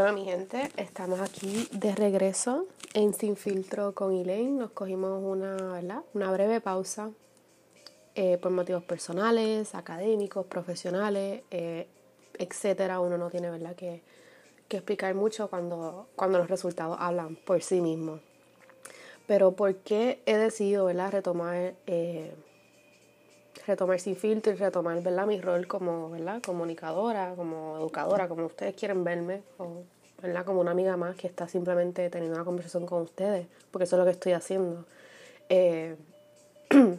Bueno, mi gente, estamos aquí de regreso en Sin Filtro con Elaine. Nos cogimos una, ¿verdad? una breve pausa eh, por motivos personales, académicos, profesionales, eh, etcétera. Uno no tiene ¿verdad? Que, que, explicar mucho cuando, cuando los resultados hablan por sí mismos. Pero ¿por qué he decidido ¿verdad? retomar eh, retomar sin filtro y retomar ¿verdad? mi rol como ¿verdad? comunicadora, como educadora, como ustedes quieren verme, o ¿verdad? como una amiga más que está simplemente teniendo una conversación con ustedes, porque eso es lo que estoy haciendo. Eh,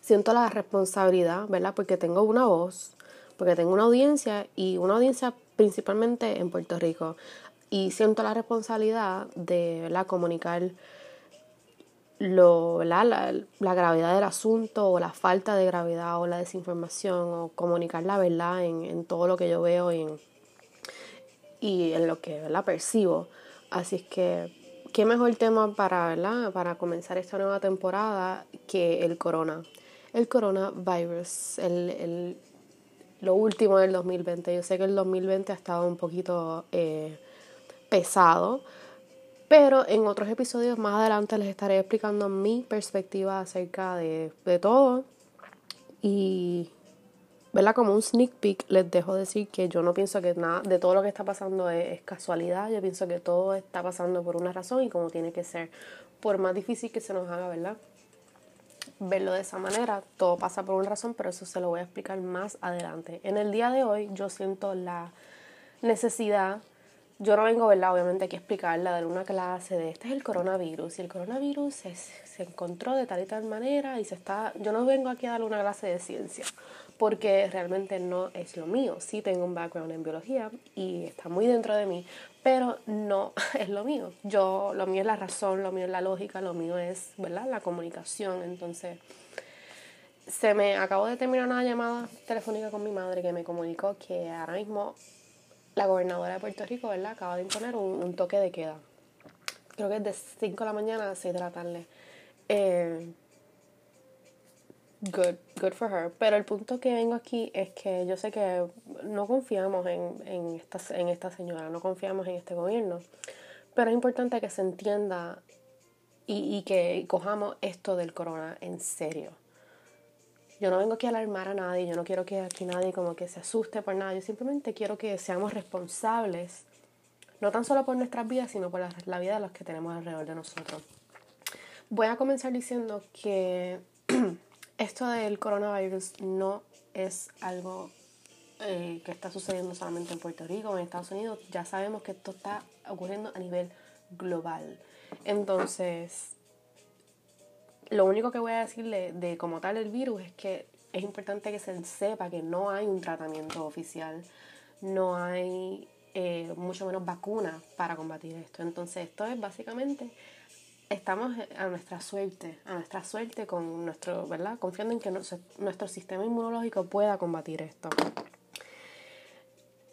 siento la responsabilidad, ¿verdad? Porque tengo una voz, porque tengo una audiencia y una audiencia principalmente en Puerto Rico. Y siento la responsabilidad de ¿verdad? comunicar lo, la, la, gravedad del asunto o la falta de gravedad o la desinformación o comunicar la verdad en, en todo lo que yo veo y en, y en lo que la percibo. Así es que, ¿qué mejor tema para, ¿verdad? para comenzar esta nueva temporada que el corona? El coronavirus, el, el, lo último del 2020. Yo sé que el 2020 ha estado un poquito eh, pesado pero en otros episodios más adelante les estaré explicando mi perspectiva acerca de, de todo. Y, ¿verdad? Como un sneak peek, les dejo decir que yo no pienso que nada de todo lo que está pasando es, casualidad. Yo pienso que todo está pasando por una razón y como tiene que ser. Por más difícil que se nos haga, ¿verdad? Verlo de esa manera, todo pasa por una razón, pero eso se lo voy a explicar más adelante. En el día de hoy, yo siento la necesidad yo no vengo, ¿verdad? Obviamente aquí a explicarla, dar una clase de este es el coronavirus y el coronavirus se, se encontró de tal y tal manera y se está... Yo no vengo aquí a dar una clase de ciencia porque realmente no es lo mío. Sí tengo un background en biología y está muy dentro de mí, pero no es lo mío. Yo, lo mío es la razón, lo mío es la lógica, lo mío es, ¿verdad? La comunicación. Entonces, se me acabó de terminar una llamada telefónica con mi madre que me comunicó que ahora mismo la gobernadora de Puerto Rico, ¿verdad? Acaba de imponer un, toque de queda. Creo que es de 5 de la mañana a 6 de la tarde. Eh, good, good for her. Pero el punto que vengo aquí es que yo sé que no confiamos en, en, esta, en esta señora, no confiamos en este gobierno. Pero es importante que se entienda y, y que cojamos esto del corona en serio. Yo no vengo aquí a alarmar a nadie, yo no quiero que aquí nadie como que se asuste por nada, yo simplemente quiero que seamos responsables, no tan solo por nuestras vidas, sino por la, vida de los que tenemos alrededor de nosotros. Voy a comenzar diciendo que esto del coronavirus no es algo eh, que está sucediendo solamente en Puerto Rico o en Estados Unidos, ya sabemos que esto está ocurriendo a nivel global. Entonces, lo único que voy a decirle de como tal el virus es que es importante que se sepa que no hay un tratamiento oficial, no hay eh, mucho menos vacunas para combatir esto. Entonces esto es básicamente, estamos a nuestra suerte, a nuestra suerte con nuestro, ¿verdad? Confiando en que nuestro, sistema inmunológico pueda combatir esto.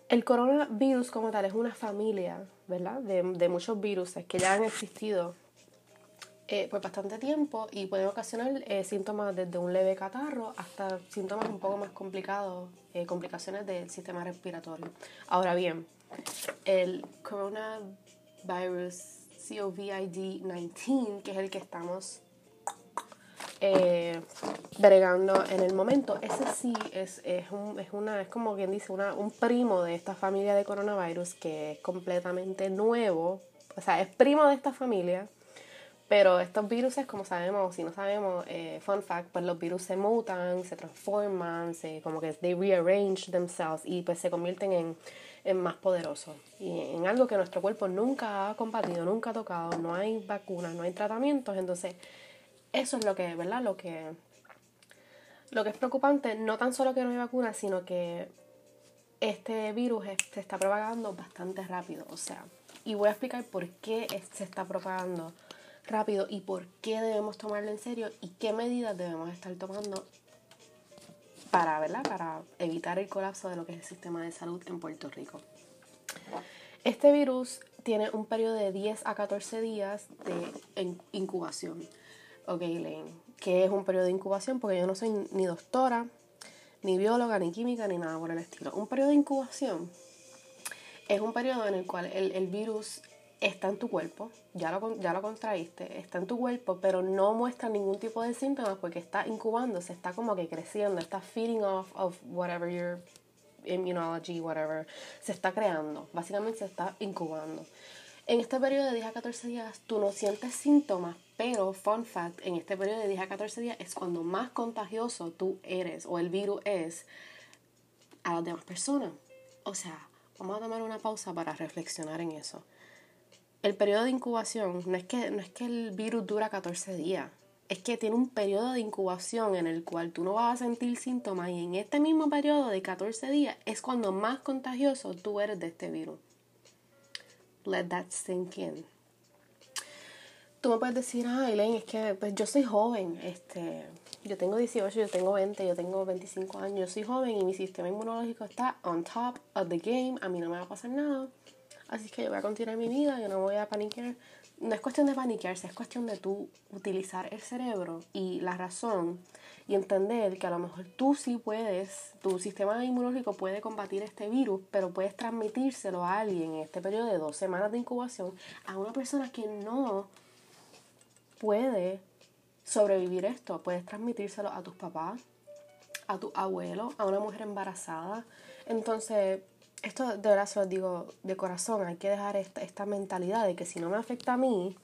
El coronavirus como tal es una familia, ¿verdad? De, de muchos virus que ya han existido eh, por bastante tiempo y pueden ocasionar eh, síntomas desde un leve catarro hasta síntomas un poco más complicados, eh, complicaciones del sistema respiratorio. Ahora bien, el coronavirus COVID-19, que es el que estamos bregando en el momento, ese sí es, es, un, es, una, es como quien dice, una, un primo de esta familia de coronavirus que es completamente nuevo, o sea, es primo de esta familia pero estos virus, como sabemos, si no sabemos, eh, fun fact, pues los virus se mutan, se transforman, se, como que they rearrange themselves y pues se convierten en, en más poderosos. Y en algo que nuestro cuerpo nunca ha combatido, nunca ha tocado, no hay vacunas, no hay tratamientos, entonces eso es lo que, ¿verdad? Lo que, lo que es preocupante, no tan solo que no hay vacunas, sino que este virus se está propagando bastante rápido, o sea, y voy a explicar por qué se está propagando rápido y por qué debemos tomarlo en serio y qué medidas debemos estar tomando para, ¿verdad? para evitar el colapso de lo que es el sistema de salud en Puerto Rico. Este virus tiene un periodo de 10 a 14 días de incubación. Ok, Lane, ¿qué es un periodo de incubación? Porque yo no soy ni doctora, ni bióloga, ni química, ni nada por el estilo. Un periodo de incubación es un periodo en el cual el, el virus está en tu cuerpo, ya lo, ya lo contraíste, está en tu cuerpo, pero no muestra ningún tipo de síntomas porque está incubándose, está como que creciendo, está feeding off of whatever your immunology, whatever, se está creando, básicamente se está incubando. En este periodo de 10 a 14 días tú no sientes síntomas, pero fun fact, en este periodo de 10 a 14 días es cuando más contagioso tú eres o el virus es a las demás personas. O sea, vamos a tomar una pausa para reflexionar en eso el periodo de incubación no es que, no es que el virus dura 14 días, es que tiene un periodo de incubación en el cual tú no vas a sentir síntomas y en este mismo periodo de 14 días es cuando más contagioso tú eres de este virus. Let that sink in. Tú me puedes decir, ah, Elaine, es que pues yo soy joven, este, yo tengo 18, yo tengo 20, yo tengo 25 años, yo soy joven y mi sistema inmunológico está on top of the game, a mí no me va a pasar nada Así que yo voy a continuar mi vida, yo no voy a paniquear. No es cuestión de paniquearse, es cuestión de tú utilizar el cerebro y la razón y entender que a lo mejor tú sí puedes, tu sistema inmunológico puede combatir este virus, pero puedes transmitírselo a alguien en este periodo de dos semanas de incubación a una persona que no puede sobrevivir esto. Puedes transmitírselo a tus papás, a tu abuelo, a una mujer embarazada. Entonces, esto de verdad se digo de corazón, hay que dejar esta, esta mentalidad de que si no me afecta a mí,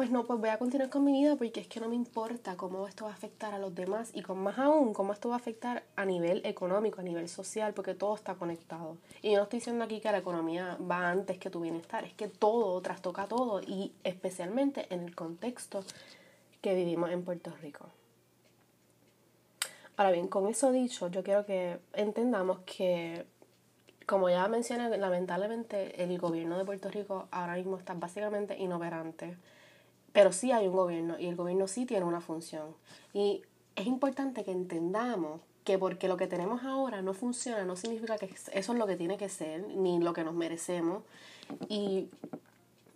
pues no, pues voy a continuar con mi vida porque es que no me importa cómo esto va a afectar a los demás y con más aún cómo esto va a afectar a nivel económico, a nivel social, porque todo está conectado. Y yo no estoy diciendo aquí que la economía va antes que tu bienestar, es que todo trastoca todo y especialmente en el contexto que vivimos en Puerto Rico. Ahora bien, con eso dicho, yo quiero que entendamos que como ya mencioné, lamentablemente el gobierno de Puerto Rico ahora mismo está básicamente inoperante. Pero sí hay un gobierno y el gobierno sí tiene una función. Y es importante que entendamos que porque lo que tenemos ahora no funciona, no significa que eso es lo que tiene que ser, ni lo que nos merecemos, y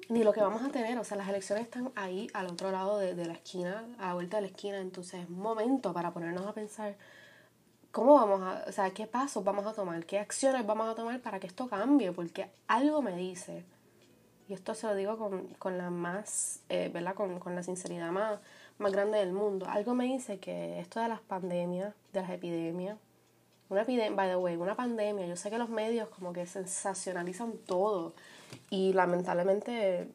ni lo que vamos a tener. O sea, las elecciones están ahí al otro lado de, de la esquina, a la vuelta de la esquina. Entonces es momento para ponernos a pensar ¿Cómo vamos a, o sea, qué pasos vamos a tomar? ¿Qué acciones vamos a tomar para que esto cambie? Porque algo me dice, y esto se lo digo con, la más, eh, ¿verdad? Con, la sinceridad más, más grande del mundo, algo me dice que esto de las pandemias, de las epidemias, una epidemia, by the way, una pandemia, yo sé que los medios como que sensacionalizan todo y lamentablemente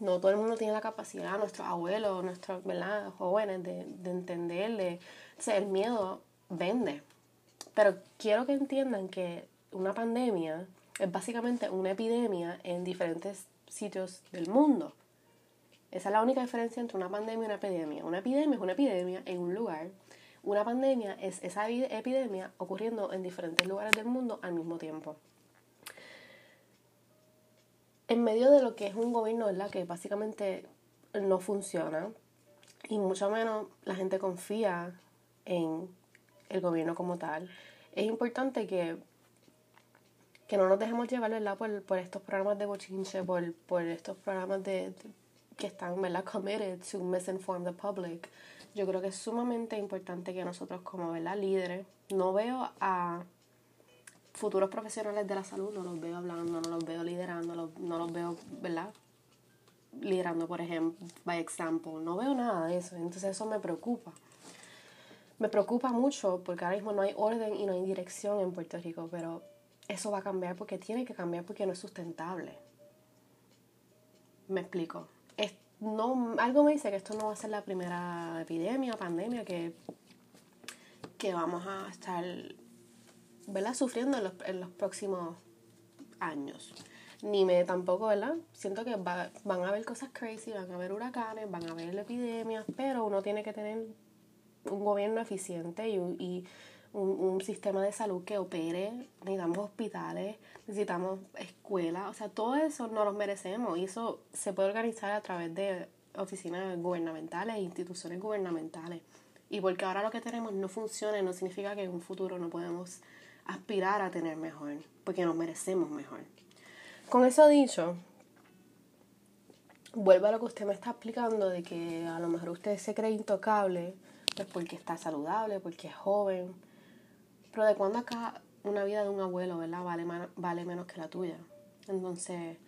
no todo el mundo tiene la capacidad, nuestros abuelos, nuestros ¿verdad? jóvenes, de, de entender, de, o el miedo vende. Pero quiero que entiendan que una pandemia es básicamente una epidemia en diferentes sitios del mundo. Esa es la única diferencia entre una pandemia y una epidemia. Una epidemia es una epidemia en un lugar. Una pandemia es esa epidemia ocurriendo en diferentes lugares del mundo al mismo tiempo. En medio de lo que es un gobierno, ¿verdad? Que básicamente no funciona y mucho menos la gente confía en el gobierno como tal. Es importante que, que no nos dejemos llevar Por, por estos programas de bochinche, por, por estos programas de, que están ¿verdad? committed to misinform the public. Yo creo que es sumamente importante que nosotros como ¿verdad? líderes, no veo a futuros profesionales de la salud, no los veo hablando, no los veo liderando, no los veo, ¿verdad? Liderando, por ejemplo, by example. No veo nada de eso, entonces eso me preocupa me preocupa mucho porque ahora mismo no hay orden y no hay dirección en Puerto Rico, pero eso va a cambiar porque tiene que cambiar porque no es sustentable. Me explico. Es, no, algo me dice que esto no va a ser la primera epidemia, pandemia que, que vamos a estar ¿verdad? sufriendo en los, en los próximos años. Ni me tampoco, ¿verdad? Siento que van a haber cosas crazy, van a haber huracanes, van a haber epidemias, pero uno tiene que tener un gobierno eficiente y, y un, un, sistema de salud que opere, necesitamos hospitales, necesitamos escuelas, o sea, todo eso no lo merecemos y eso se puede organizar a través de oficinas gubernamentales e instituciones gubernamentales. Y porque ahora lo que tenemos no funciona, no significa que en un futuro no podemos aspirar a tener mejor, porque nos merecemos mejor. Con eso dicho, vuelvo a lo que usted me está explicando de que a lo mejor usted se cree intocable, pues porque está saludable, porque es joven. Pero de cuando acá una vida de un abuelo, ¿verdad? Vale, vale menos que la tuya. Entonces,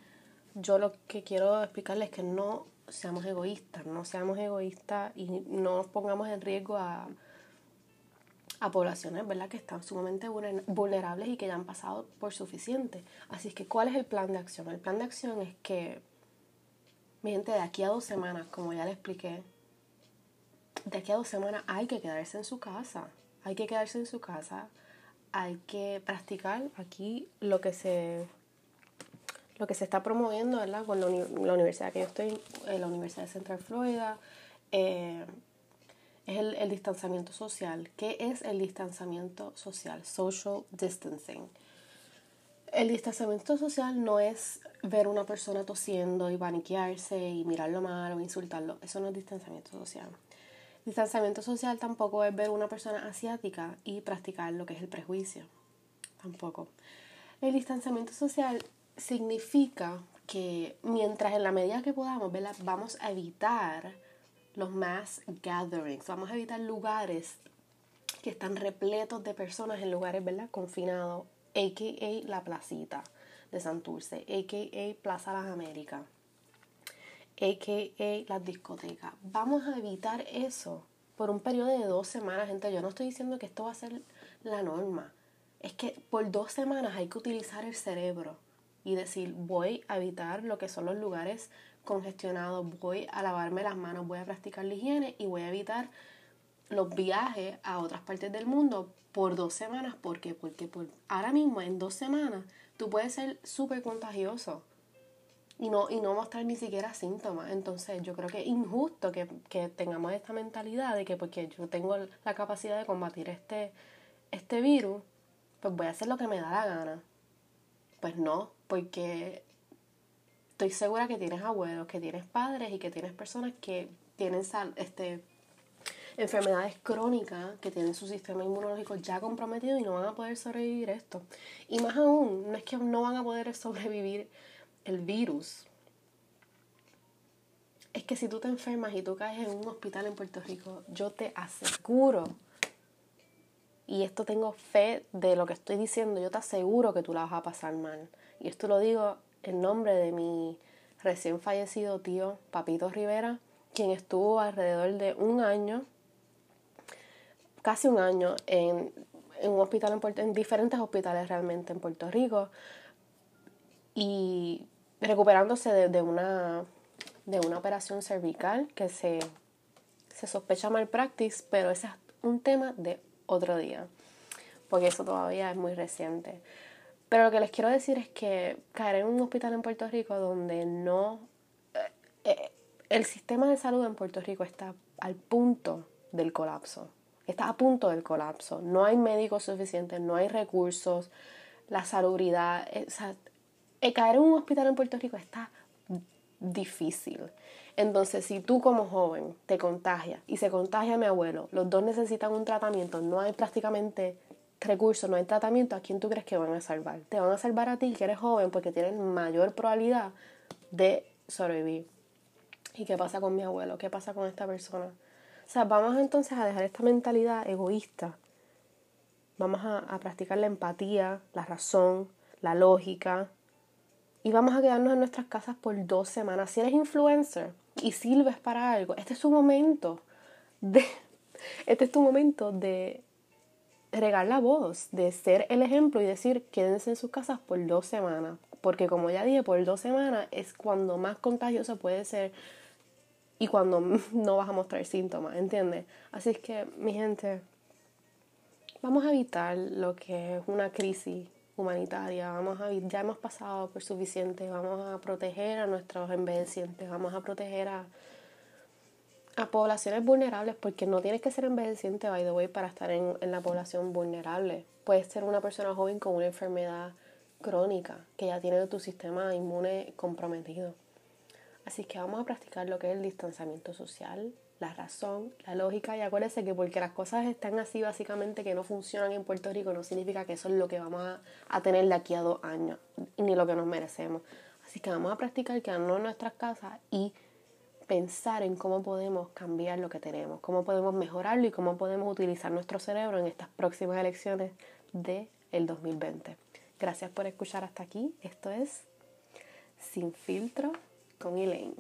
yo lo que quiero explicarles es que no seamos egoístas, no seamos egoístas y no nos pongamos en riesgo a, a poblaciones, ¿verdad? Que están sumamente vulnerables y que ya han pasado por suficiente. Así es que, ¿cuál es el plan de acción? El plan de acción es que, mi gente, de aquí a dos semanas, como ya les expliqué, de aquí a dos semanas hay que quedarse en su casa. Hay que quedarse en su casa. Hay que practicar aquí lo que se lo que se está promoviendo ¿verdad? con la, universidad que yo estoy, la Universidad de Central Florida, eh, es el, el, distanciamiento social. ¿Qué es el distanciamiento social? Social distancing. El distanciamiento social no es ver a una persona tosiendo y paniquearse y mirarlo mal o insultarlo. Eso no es distanciamiento social. Distanciamiento social tampoco es ver a una persona asiática y practicar lo que es el prejuicio. Tampoco. El distanciamiento social significa que mientras en la medida que podamos, vamos a evitar los mass gatherings, vamos a evitar lugares que están repletos de personas en lugares ¿verdad? confinados, a.k.a. la placita de Santurce, a.k.a. Plaza Las Américas, a.k.a. las discotecas. Vamos a evitar eso por un periodo de dos semanas, gente. Yo no estoy diciendo que esto va a ser la norma. Es que por dos semanas hay que utilizar el cerebro y decir, voy a evitar lo que son los lugares congestionados, voy a lavarme las manos, voy a practicar la higiene y voy a evitar los viajes a otras partes del mundo por dos semanas. ¿Por qué? Porque por, ahora mismo en dos semanas tú puedes ser súper contagioso y no, y no mostrar ni siquiera síntomas. Entonces yo creo que es injusto que, que tengamos esta mentalidad de que porque yo tengo la capacidad de combatir este, este virus, pues voy a hacer lo que me da la gana. Pues no, porque estoy segura que tienes abuelos, que tienes padres y que tienes personas que tienen este, enfermedades crónicas, que tienen su sistema inmunológico ya comprometido y no van a poder sobrevivir esto. Y más aún, no es que no van a poder sobrevivir el virus. Es que si tú te enfermas y tú caes en un hospital en Puerto Rico, yo te aseguro, y esto tengo fe de lo que estoy diciendo, yo te aseguro que tú la vas a pasar mal. Y esto lo digo en nombre de mi recién fallecido tío Papito Rivera, quien estuvo alrededor de un año, casi un año, en, un hospital en, en diferentes hospitales realmente en Puerto Rico y recuperándose de, una, de una operación cervical que se, se sospecha malpractice, pero ese es un tema de otro día, porque eso todavía es muy reciente. Pero lo que les quiero decir es que caer en un hospital en Puerto Rico donde no... Eh, eh, el sistema de salud en Puerto Rico está al punto del colapso. Está a punto del colapso. No hay médicos suficientes, no hay recursos, la salubridad. Eh, caer en un hospital en Puerto Rico está difícil. Entonces, si tú como joven te contagias y se contagia mi abuelo, los dos necesitan un tratamiento, no hay prácticamente recursos, no hay tratamiento, ¿a quién tú crees que van a salvar? Te van a salvar a ti, que eres joven, porque tienes mayor probabilidad de sobrevivir. ¿Y qué pasa con mi abuelo? ¿Qué pasa con esta persona? O sea, vamos entonces a dejar esta mentalidad egoísta. Vamos a, practicar la empatía, la razón, la lógica. Y vamos a quedarnos en nuestras casas por dos semanas. Si eres influencer y sirves para algo, este es tu momento de... Este es tu momento de regar la voz, de ser el ejemplo y decir quédense en sus casas por dos semanas. Porque como ya dije, por dos semanas es cuando más contagioso puede ser y cuando no vas a mostrar síntomas, ¿entiendes? Así es que, mi gente, vamos a evitar lo que es una crisis humanitaria, vamos a ya hemos pasado por suficiente, vamos a proteger a nuestros envejecientes, vamos a proteger a a poblaciones vulnerables, porque no tienes que ser envejeciente, by the way, para estar en, en la población vulnerable. Puedes ser una persona joven con una enfermedad crónica que ya tiene tu sistema inmune comprometido. Así que vamos a practicar lo que es el distanciamiento social, la razón, la lógica y acuérdense que porque las cosas están así básicamente que no funcionan en Puerto Rico no significa que eso es lo que vamos a, a tener de aquí a dos años ni lo que nos merecemos. Así que vamos a practicar quedarnos en nuestras casas y pensar en cómo podemos cambiar lo que tenemos, cómo podemos mejorarlo y cómo podemos utilizar nuestro cerebro en estas próximas elecciones del el 2020. Gracias por escuchar hasta aquí. Esto es Sin Filtro con Elaine.